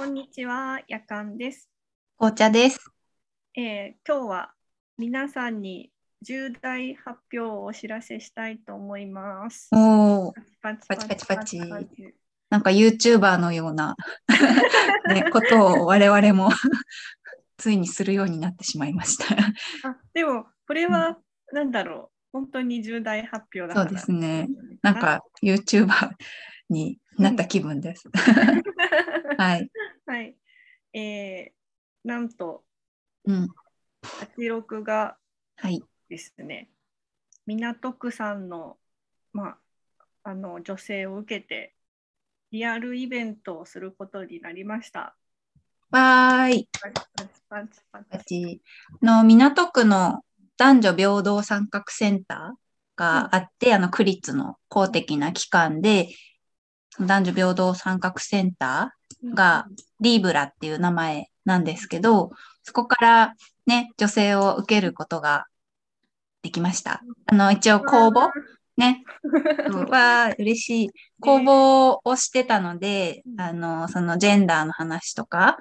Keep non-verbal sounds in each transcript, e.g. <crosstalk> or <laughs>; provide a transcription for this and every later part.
こんにちは、やかんです。紅茶です。えー今日は皆さんに重大発表をお知らせしたいと思います。おお、パチパチパチパチチなんか YouTuber のような、<laughs> ね、ことを我々も <laughs> ついにするようになってしまいました。あでも、これはなんだろう、本当に重大発表だ。そうですね。なんか YouTuber になった気分です。<laughs> はい。はい。えーなんと、うん。86がはい。ですね、港区さんの,、まあ、あの女性を受けて、リアルイベントをすることになりました。わーい。の港区の男女平等参画センターがあって、あの区立の公的な機関で、男女平等参画センターがリーブラっていう名前なんですけど、そこからね、女性を受けることができました。あの、一応公募ね。そうわあ、嬉しい。公募をしてたので、うん。あの、そのジェンダーの話とか、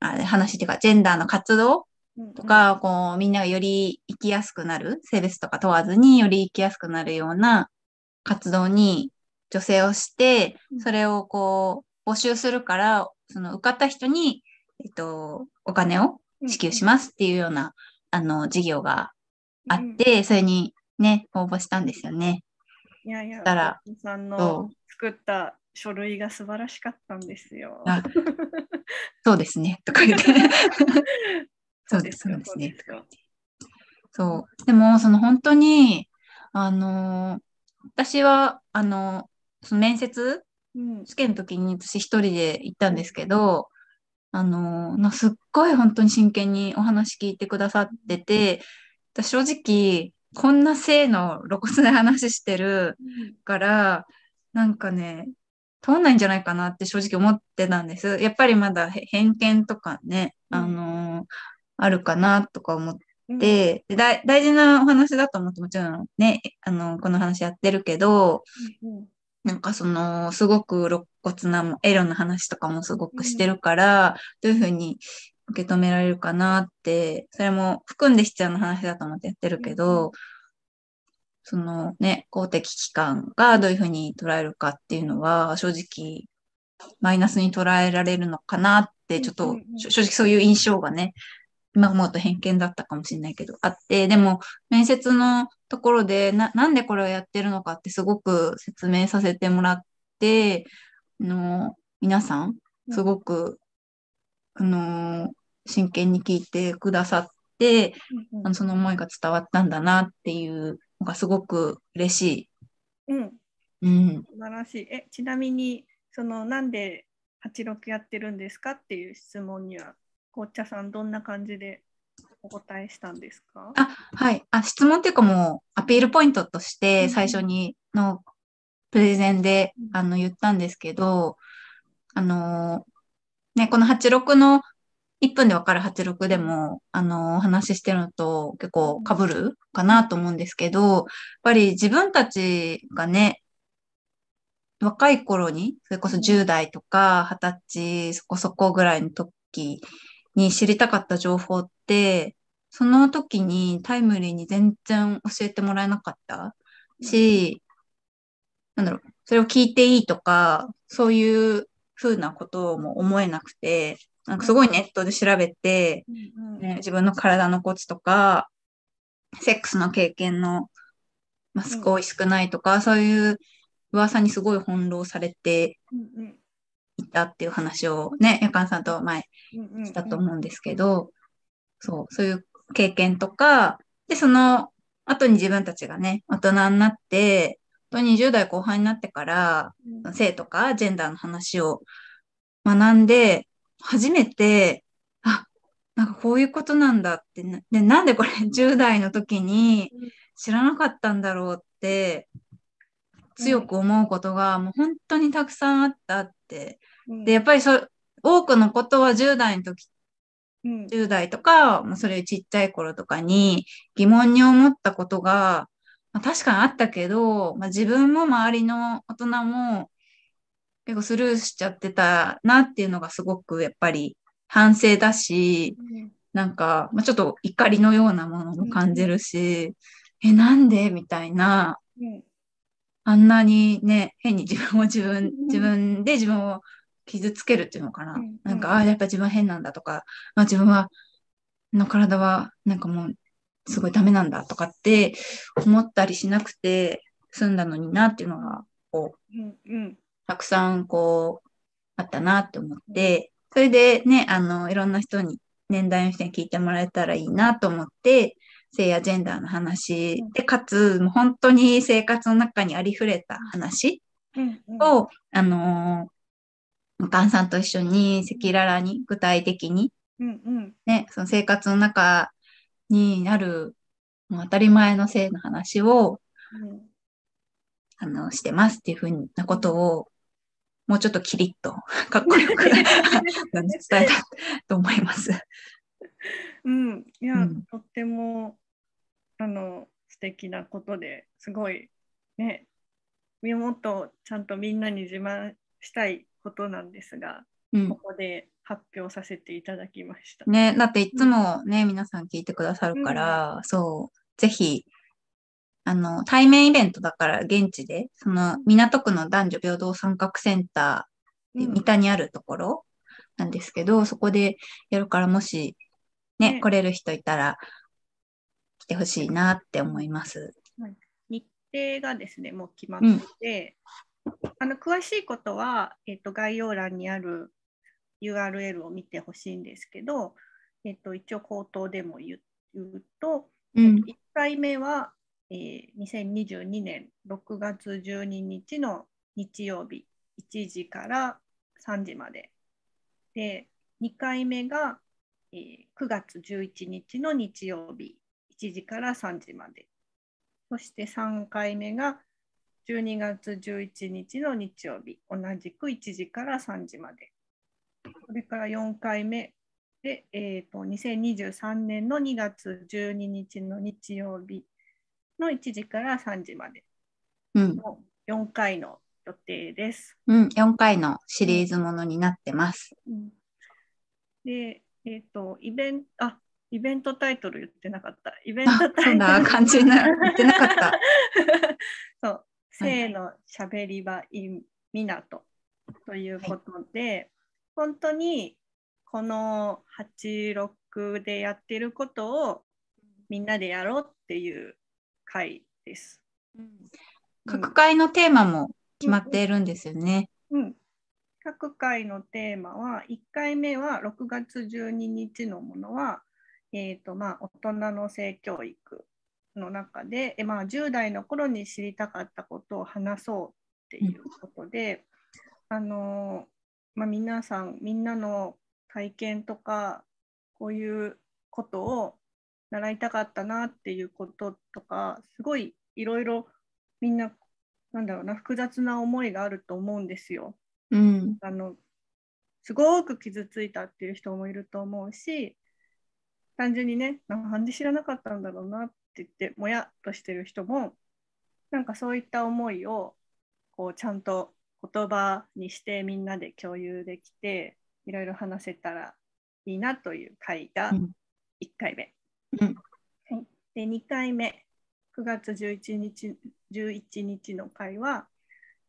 あ話っていうか、ジェンダーの活動うん。と、か、こう、みんながより生きやすくなる、性別とか問わずにより生きやすくなるような活動に女性をしてうん、それをこう、募集するから、その受かった人に、えっと、お金を支給しますっていうような、あの、事業があっうんて、それにね、応募したんですよね。いやいや、たらさんその作った書類が素晴らしかったんですよ。あそうですね、とか言って。<laughs> そうです、そうよですね。そう。でも、その本当に、あのー私は、あのその面接うん試験の時に私一人で行ったんですけど、あのすっごい本当に真剣にお話聞いてくださってて、私正直、こんな性の露骨な話してるから、なんかね、通んないんじゃないかなって正直思ってたんです。やっぱりまだへ偏見とかね、うん。あのーあるかなとか思っうん。大事なお話だと思ってもちろんね、あの、この話やってるけど、うんなんかその、すごく露骨なエロの話とかもすごくしてるから、どういうふうに受け止められるかなって、それも含んで必要な話だと思ってやってるけうんうど、そのね、公的機関がどういうふうに捉えるかっていうのは、正直、マイナスに捉えられるのかなって、ちょっとうん。うんうん正直そういう印象がね、今思うと偏見だったかもしれないけど、あって、でも、面接のところで、な、なんでこれをやってるのかってすごく説明させてもらって、あの、皆さん、すごく、あの、真剣に聞いてくださって、うんあのその思いが伝わったんだなっていうのがすごく嬉しうん、い。うん。素晴らしい。え、ちなみに、その、なんで86やってるんですかっていう質問には、紅茶さん、どんな感じでお答えしたんですか？あ、はい。あ、質問っていうかもう、アピールポイントとしうんて、最初にのプレゼンでう、ん。あの、言ったんですけど、あのー、ね、この86の1分でわかる86でも、あのー、お話ししてるのと結構被るかなと思うんですけど、やっぱり自分たちがね、若い頃に、それこそ10代とか20歳そこそこぐらいの時に知りたかった情報って、その時にタイムリーに全然教えてもらえなかったし、なんだろう、それを聞いていいとか、そういう風なことも思えなくて、なんかすごいネットで調べて、ね、自分の体のコツとか、セックスの経験の、まあ、少し少ないとか、そういう噂にすごい翻弄されてうんうんいたっていう話をね、やかんさんと前したと思うんですけど、そう、そういう経験とか、で、その後に自分たちがね、大人になって、本当に20代後半になってから、うん。性とかジェンダーの話を学んで、初めて、あ、なんかこういうことなんだってな、で、なんでこれ10代の時に知らなかったんだろうって、強く思うことがもう本当にたくさんあったって。うん。で、やっぱりそう、多くのことは10代の時、うん。10代とか、まあ、それちっちゃい頃とかに疑問に思ったことが、まあ、確かにあったけど、まあ、自分も周りの大人も結構スルーしちゃってたなっていうのがすごくやっぱり反省だし、うん。なんか、まあ、ちょっと怒りのようなものも感じるし、え、なんで？みたいな、うんあんなにね、変に自分を自分うん、自分で自分を傷つけるっていうのかな。うん。なんか、ああ、やっぱ自分は変なんだとか、あ自分は、の体はなんかもう、すごいダメなんだとかって思ったりしなくて済んだのになっていうのが、こう、うんうん。たくさんこう、あったなって思って、それでね、あの、いろんな人に、年代の人に聞いてもらえたらいいなと思って、性やジェンダーの話。で、かつ、もう本当に生活の中にありふれた話うんうん。を、あのー、お母さんと一緒に赤裸々に具体的にうんうん。ね、その生活の中になる、もう当たり前の性の話を、うん。あの、してますっていうふうなことを、もうちょっとキリッと、<laughs> かっこよく <laughs> 伝えたと思います。うん、いや、うん。とってもあの素敵なことですごいねもっとちゃんとみんなに自慢したいことなんですが、うんこ。こで発表させていただきました。ね、だっていつもね、皆さん聞いてくださるから、そう、ぜひ、あの、対面イベントだから現地で、その港区の男女平等参画センターでうん三田にあるところなんですけど、そこでやるからもし、ね、ね来れる人いたら来てほしいなって思います。日程がですねもう決まってて、あの詳しいことは、えっと概要欄にある URL を見てほしいんですけど、えっと一応口頭でも言う言うと、うん。1回目は、えー2022年6月12日の日曜日1時から3時まで。で、2回目が、えー9月11日の日曜日1時から3時まで。そして3回目が12月11日の日曜日、同じく1時から3時まで。それから4回目で、えー、と2023年の2月12日の日曜日の1時から3時までうん。の4回の予定です。うん。4回のシリーズものになってます。うんで、えっ、と、イベント、あイベントタイトル言ってなかった。イベンあ、トタイトル。そうだ、感じな、言ってなかった。<laughs> そう、性のしゃべり場 in 港ということで、本当にこの86でやってることをみんなでやろうっていう回です。各回のテーマも決まっているんですよね。うん、各回のテーマは1回目は6月12日のものは、えーとまあ、大人の性教育の中で、えまあ、10代の頃に知りたかったことを話そうっていうことで、あのまあ、皆さんみんなの体験とかこういうことを習いたかったなっていうこととかすごいいろいろみんななんだろうな複雑な思いがあると思うんですよ。うん。あのすごく傷ついたっていう人もいると思うし単純にねなんで知らなかったんだろうなって言ってもやっとしてる人もなんかそういった思いをこうちゃんと言葉にしてみんなで共有できていろいろ話せたらいいなという回がうん。1回目。うん。はい、で2回目。9月11日 ,11 日の回は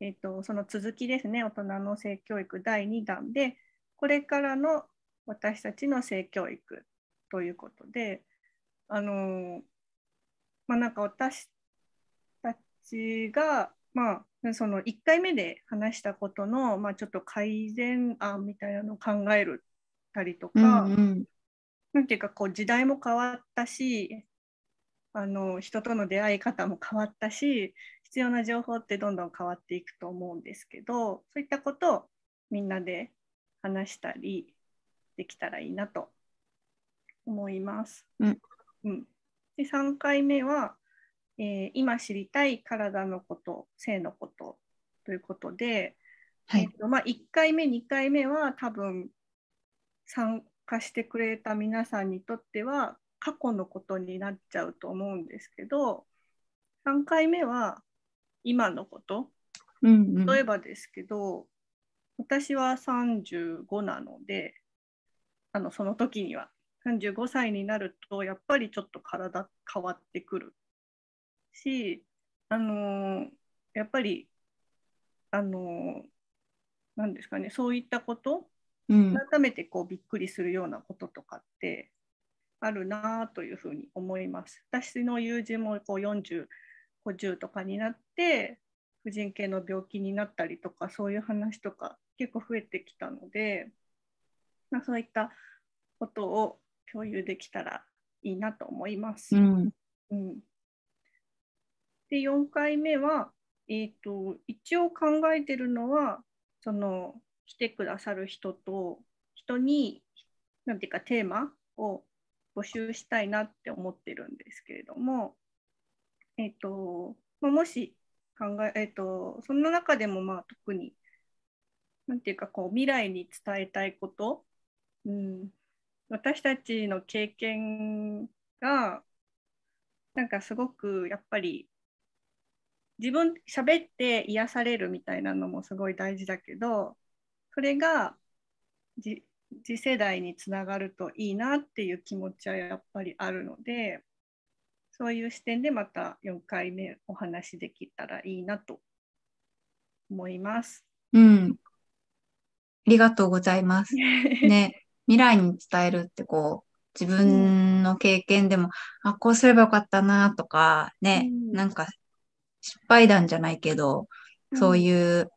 えー、とその続きですね、大人の性教育第2弾で、これからの私たちの性教育ということで、あのーまあ、なんか私たちが、まあ、その1回目で話したことの、まあ、ちょっと改善案みたいなのを考えるたりとうんか、うん。なんていうかこう時代も変わったしあの人との出会い方も変わったし必要な情報ってどんどん変わっていくと思うんですけどそういったことをみんなで話したりできたらいいなと思います。うん。うん。で3回目は、えー今知りたい体のこと性のことということで、はい。えっとまあ、1回目2回目は多分参加してくれた皆さんにとっては過去のことになっちゃうと思うんですけど3回目は今のこと。うんうん。例えばですけど、私は35なので、あのその時には35歳になるとやっぱりちょっと体変わってくるし、あのやっぱりあのなんですかねそういったことうん。改めてこうびっくりするようなこととかってあるなというふうに思います。私の友人もこう40、50とかになって婦人系の病気になったりとかそういう話とか結構増えてきたので、まあ、そういったことを共有できたらいいなと思います。うん。うん、で4回目は、えー、と一応考えてるのはその来てくださる人と人になんていうかテーマを募集したいなって思ってるんですけれども、えーとまあ、もし考え、えー、とその中でもまあ特になんていうかこう未来に伝えたいこと、うん、私たちの経験がなんかすごくやっぱり自分喋って癒されるみたいなのもすごい大事だけどそれが次世代につながるといいなっていう気持ちはやっぱりあるのでそういう視点でまた4回目お話できたらいいなと思います。うん。ありがとうございます。ね、未来に伝えるってこう、自分の経験でも、あ、こうすればよかったなとか、ね、うん。なんか失敗談じゃないけど、そうういう、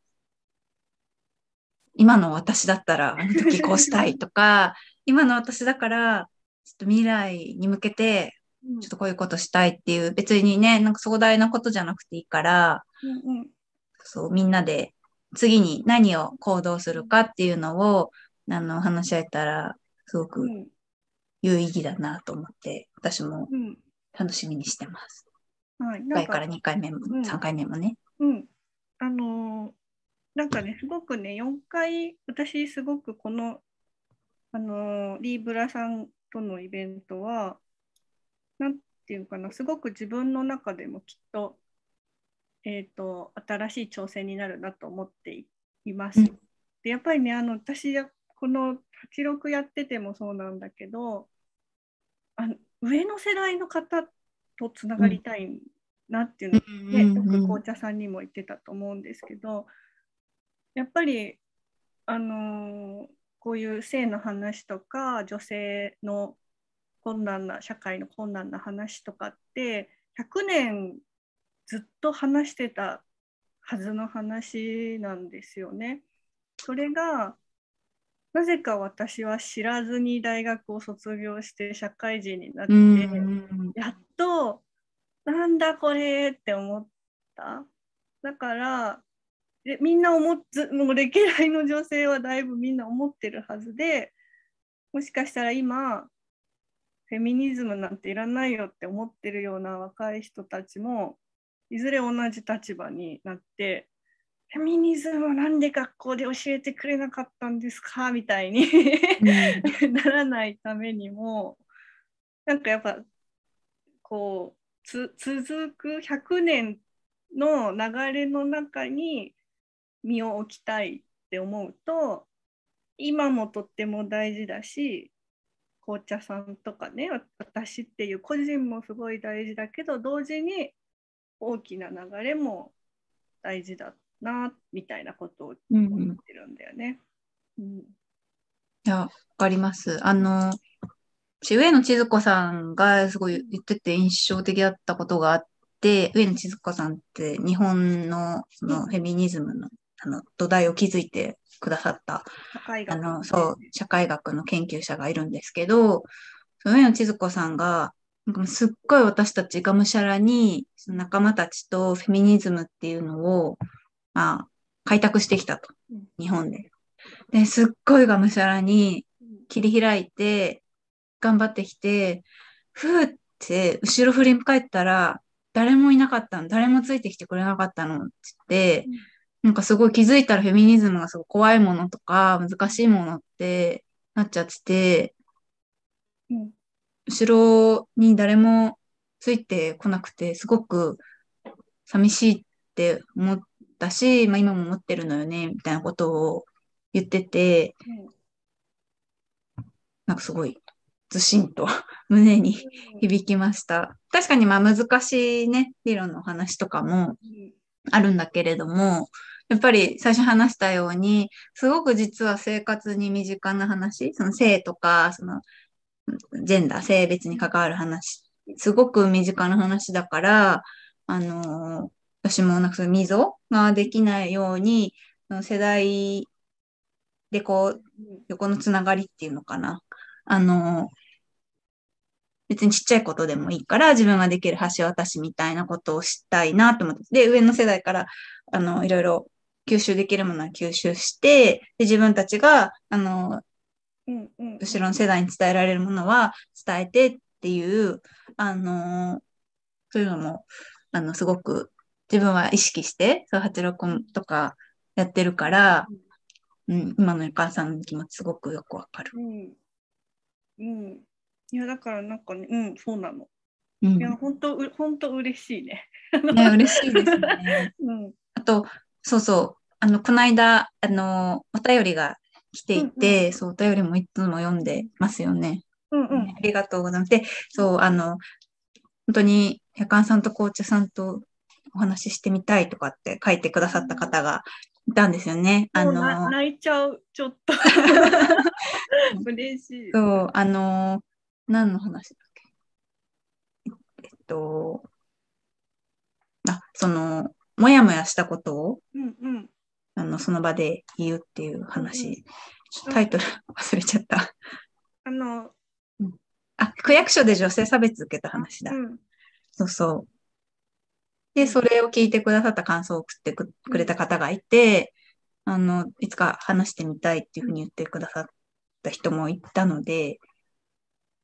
今の私だったら、あの時こうしたい <laughs> とか、今の私だから、ちょっと未来に向けて、ん。ちょっとこういうことしたいっていう、別にね、なんか壮大なことじゃなくていいから、うんうん。そう、みんなで次に何を行動するかっていうのを、あの、話し合えたら、すごくうん有意義だなと思って、私もうん楽しみにしてます。はい、1なんか回から2回目も、うん3回目もね。うん、あのーなんかね、すごくね、4回、私、すごくこの、あのーリーブラさんとのイベントは、なんていうかな、すごく自分の中でもきっと、えっ、と、新しい挑戦になるなと思っていいます。うんで、やっぱりね、あの、私、この86やっててもそうなんだけど、あの上の世代の方とつながりたいなっていうのね、よく紅茶さんにも言ってたと思うんですけどやっぱり、あのーこういう性の話とか女性の困難な社会の困難な話とかって100年ずっと話してたはずの話なんですよね。それがなぜか私は知らずに大学を卒業して社会人になって、うんやっとなんだこれって思った。だからでみんな思っずもう歴代の女性はだいぶみんな思ってるはずでもしかしたら今フェミニズムなんていらないよって思ってるような若い人たちもいずれ同じ立場になってフェミニズムをなんで学校で教えてくれなかったんですか？<laughs> みたいにならないためにもなんかやっぱこうつ続く100年の流れの中に身を置きたいって思うと今もとっても大事だし紅茶さんとかねわ私っていう個人もすごい大事だけど同時に大きな流れも大事だなみたいなことをうん思ってるんだよね。うんいや、わかります。あの、私上野千鶴子さんがすごい言ってて印象的だったことがあって、上野千鶴子さんって日本のそのフェミニズムのあの土台を築いてくださった、社会学あの、そう、社会学の研究者がいるんですけど、上野千鶴子さんが、なんかもうすっごい私たちがむしゃらに、仲間たちとフェミニズムっていうのを、まあ、開拓してきたと。うん。日本で。で、すっごいがむしゃらに切り開いて、頑張ってきて、ふーって後ろ振り返ったら、誰もいなかったの、誰もついてきてくれなかったの。って言って、うん。なんかすごい気づいたらフェミニズムがすごい怖いものとか難しいものってなっちゃってて、うん。後ろに誰もついてこなくて、すごく寂しいって思ったし、まあ今も思ってるのよね、みたいなことを言ってて、うんなんかすごいずしんと <laughs> 胸に響きました。確かにまあ難しいね、理論の話とかもうんあるんだけれども、やっぱり最初話したように、すごく実は生活に身近な話、その性とか、そのジェンダー、性別に関わる話、すごく身近な話だから、あのー私もなんかその溝ができないように、世代でこう、横のつながりっていうのかな。あの、別にちっちゃいことでもいいから、自分ができる橋渡しみたいなことをしたいなと思って。で、上の世代から、あの、いろいろ吸収できるものは吸収して、で、自分たちが、あの、うん後ろの世代に伝えられるものは伝えてっていう、あの、そういうのも、あの、すごく自分は意識して、そう、86とかやってるから、うん、今のお母さんの気持ちすごくよくわかる。うんうんいやだからなんかねうんそうなのうん。いや本当う本当嬉しいねね、嬉しいですね。<laughs> うんあと、そうそう、あの、この間、あの、お便りが来ていて、うんうんそう、お便りもいつも読んでますよね。うんうんありがとうございます。で、そう、あの、本当に、百貫さんと紅茶さんとお話ししてみたいとかって書いてくださった方がいたんですよね。あの、泣いちゃうちょっと。<laughs> 嬉しい。そう、あの、何の話だっけ？えっと、あ、その、もやもやしたことを、うんうん。あの、その場で言うっていううんうん。タイトル <laughs> 忘れちゃった。あのあ、区役所で女性差別受けた話だ。う。ん。そうそう。うで、ん。それを聞いてくださった感想を送ってくくれた方がいて、あの、いつか話してみたいっていうふうに言ってくださった人もいたので、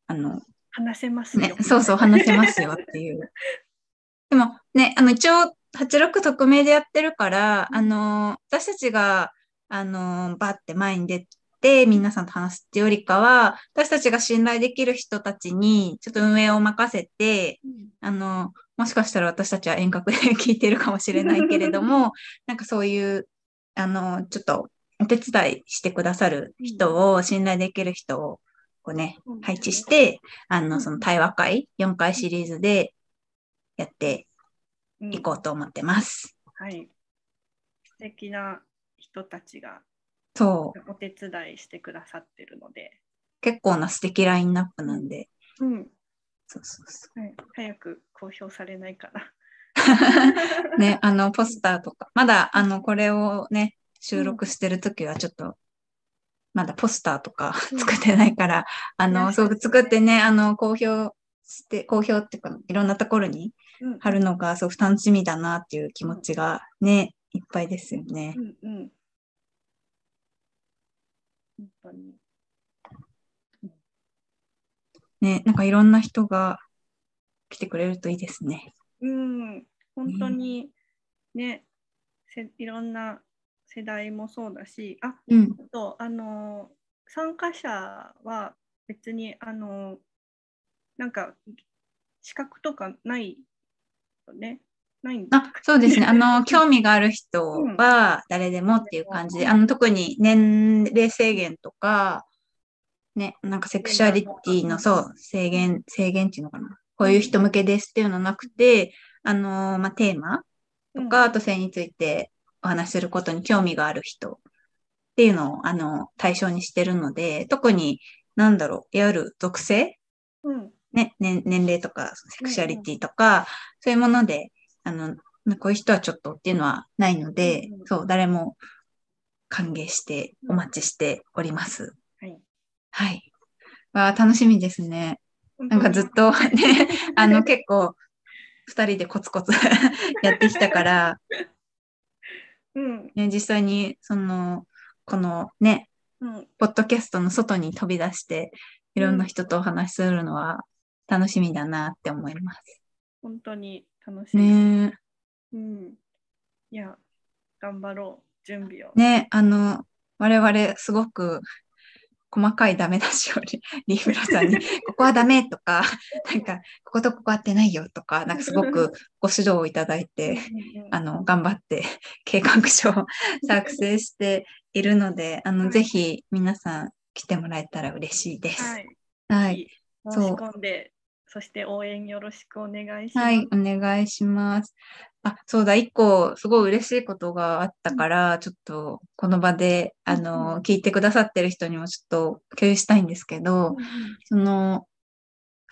あの、話せますよ、ね、そうそう、話せますよっていう。<laughs> でもね、あの、一応、86匿名でやってるから、あの、私たちが、あの、バって前に出て、皆さんと話すっていうよりかは、私たちが信頼できる人たちに、ちょっと運営を任せて、うん。あの、もしかしたら私たちは遠隔で聞いてるかもしれないけれども、<laughs> なんかそういう、あの、ちょっとお手伝いしてくださる人を、信頼できる人を、こうね、うん配置して、あの、うんその対話会、4回シリーズでやってうんいこうと思ってます。はい素敵な人たちがそう。お手伝いしてくださってるので、結構な素敵ラインナップなんで。うんそうそうそはい、早く公表されないかな。う。<laughs> ね、あの、ポスターとか。まだ、あの、これをね、収録してるときはちょっと、まだポスターとかうん作ってないから、あの、ねそう、作ってね、あの、公表して、公表っていうか、いろんなところにうん貼るのが、そう、楽しみだなっていう気持ちがね、いっぱいですよねう。んうん。本当に。ね、なんかいろんな人が来てくれるといいですね。うん、本当にね、せいろんな世代もそうだし、あうん。あとあの参加者は別にあのなんか資格とかないよね？ないんだあ、そうですね。あの、<laughs> 興味がある人は誰でもっていう感じで、あの、特に年齢制限とか、ね、なんかセクシャリティの、そう、制限、制限っていうのかな。こういう人向けですっていうのはなくて、あの、まあ、テーマとか、あと性についてお話しすることに興味がある人っていうのを、あの、対象にしてるので、特に、なんだろう、いわゆる属性うん。ね、年年齢とか、セクシャリティとか、そういうもので、あの、こういう人はちょっとっていうのはないので、うんうん。そう、誰も歓迎して、お待ちしております。はい。はい。わあ、楽しみですね。なんかずっとね、あの、結構、二人でコツコツ <laughs> やってきたから、うんね、実際に、その、このね、うんポッドキャストの外に飛び出して、いろんな人とお話しするのは楽しみだなって思います。本当に楽しみ。ねうん。いや、頑張ろう、準備を。ね、あの、我々すごく細かいダメ出しを <laughs> リフラさんに、<laughs> ここはダメとか、なんか、こことここ合ってないよとか、なんかすごくご指導をいただいて、あの、頑張って計画書を <laughs> 作成していいるので、あの、はいぜひ皆さん来てもらえたら嬉しいです。はい。はい。申しそう込んで、そして応援よろしくお願いします。はい、お願いします。あ、そうだ、一個、すごい嬉しいことがあったから、ちょっと、この場で、あの、ん聞いてくださってる人にもちょっと共有したいんですけど、その、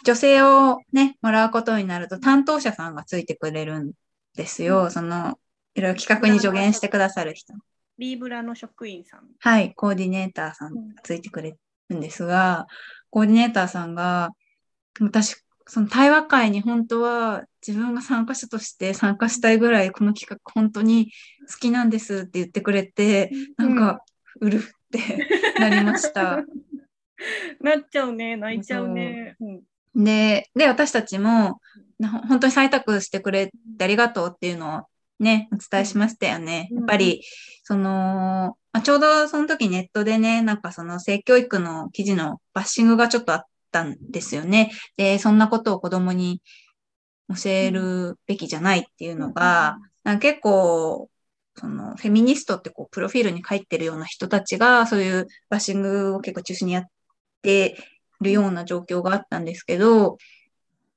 女性をね、もらうことになると担当者さんがついてくれるんですよ。うんその、いろいろ企画に助言してくださる人。リーブラの職員さん。はい、コーディネーターさんがついてくれるんですが、コーディネーターさんが、私、その対話会に本当は自分が参加者として参加したいぐらいこの企画本当に好きなんですって言ってくれて、なんか、うるって <laughs> なりました。なっちゃうね、泣いちゃうね。うんで、で、私たちも、な本当に採択してくれてありがとうっていうのをね、お伝えしましたよね。うんやっぱり、その、まあちょうどその時ネットでね、なんかその性教育の記事のバッシングがちょっとあったんですよね。で、そんなことを子供に教えるべきじゃないっていうのが、なんか結構、そのフェミニストってこう、プロフィールに書いてるような人たちが、そういうバッシングを結構中心にやってるような状況があったんですけど、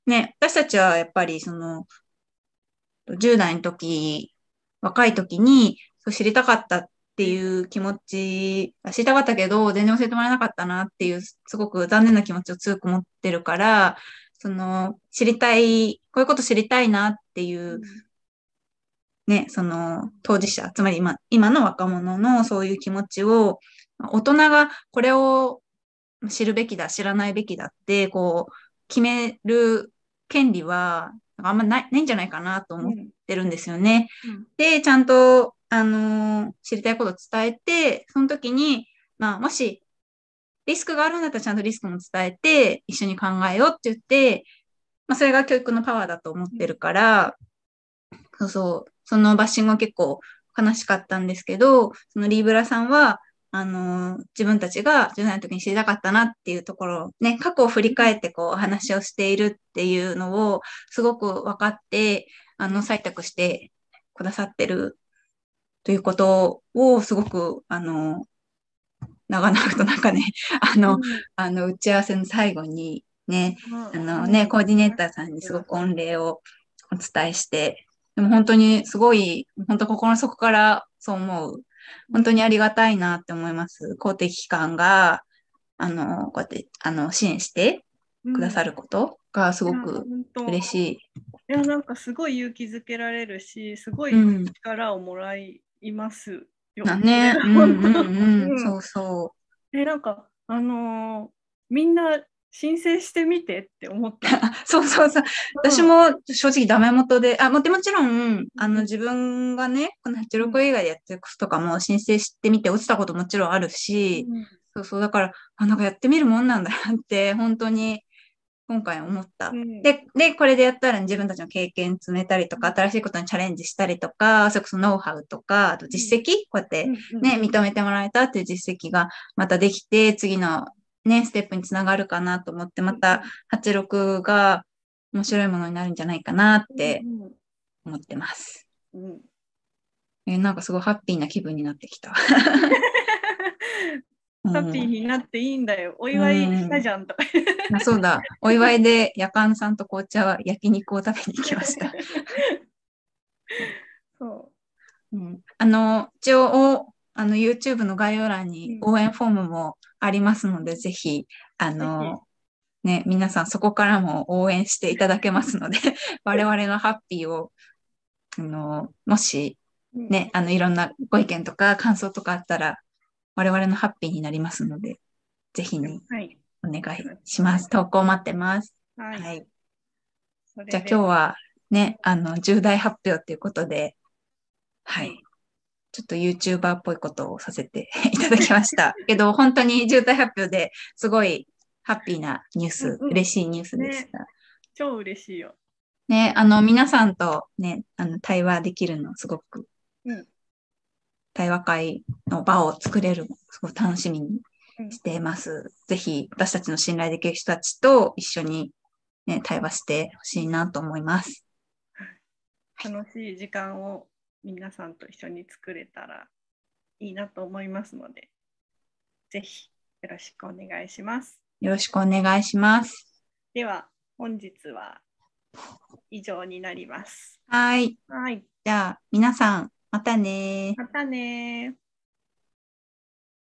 ね、私たちはやっぱりその、10代の時、若い時に、そう知りたかったっていう気持ち、あ知りたかったけど、全然教えてもらえなかったなっていう、すごく残念な気持ちを強く持ってるから、その、知りたい、こういうこと知りたいなっていう、ね、その当事者、つまり今、今の若者のそういう気持ちを、大人がこれを知るべきだ、知らないべきだって、こう、決める権利は、あんまないないんじゃないかなと思ってるんですよね。で、ちゃんと、あの知りたいことを伝えて、その時に、まあ、もし、リスクがあるんだったらちゃんとリスクも伝えて、一緒に考えようって言って、まあ、それが教育のパワーだと思ってるから、そうそう、そのバッシングは結構悲しかったんですけど、そのリーブラさんは、あの自分たちが10代の時に知りたかったなっていうところね、過去を振り返ってこう話をしているっていうのをすごく分かって、あの、採択してくださってるということをすごく、あの、長々となんかね、<laughs> あの、あの、打ち合わせの最後にね、あのね、コーディネーターさんにすごく御礼をお伝えして、でも本当にすごい、本当心の底からそう思う。本当にありがたいなって思います。公的機関が、あの、こうやって、あの、支援してくださることがすごく嬉しい。いや、なんかすごい勇気づけられるし、すごいうん力をもらいますよ。だね。<laughs> うんうんうん。うんそうそえ、なんか、あのーみんな申請してみてって思った。う。<laughs> そうそうそう。私も正直ダメ元で、あ、ももちろん、あの自分がね、この86以外でやってることとかも申請してみて落ちたこともちろんあるし、うんそうそう、だから、あ、なんかやってみるもんなんだなって、本当に今回思った。うん。で、で、これでやったら自分たちの経験積めたりとか、新しいことにチャレンジしたりとか、それこそノウハウとか、あと実績、こうやってうんね、認めてもらえたっていう実績がまたできて、次のね、ステップにつながるかなと思って、また86が面白いものになるんじゃないかなってうん思ってます。うん。うんえーなんかすごいハッピーな気分になってきた。<laughs> うんハッピーになっていいんだよ。お祝いしたじゃんとか。<laughs> あそうだ。お祝いで夜間さんと紅茶は焼肉を食べに行きました。そうん、あの、一応、おあの、YouTube の概要欄にうん応援フォームもありますので、ぜひ、あの、ね、皆さんそこからも応援していただけますので、<laughs> 我々のハッピーを、あの、もし、う。ね、あの、いろんなご意見とか感想とかあったら、我々のハッピーになりますので、ぜひね、はい。お願いします。投稿待ってます。は。はいい。それでじゃあ今日はね、あの、重大発表ということで、はい。ちょっと YouTuber っぽいことをさせて <laughs> いただきました。<laughs> けど、本当に重大発表ですごいハッピーなニュース、うんうん嬉しいニュースでした。超嬉しいよ。ね、あの、皆さんとね、あの、対話できるのすごく、うん対話会の場を作れるのすごい楽しみにうんしています。ぜひ、私たちの信頼できる人たちと一緒にね、対話してほしいなと思います。楽しい時間を皆さんと一緒に作れたらいいなと思いますので、ぜひよろしくお願いします。よろしくお願いします。では、本日は以上になります。はい。はい。じゃあ、皆さん、またねまたね。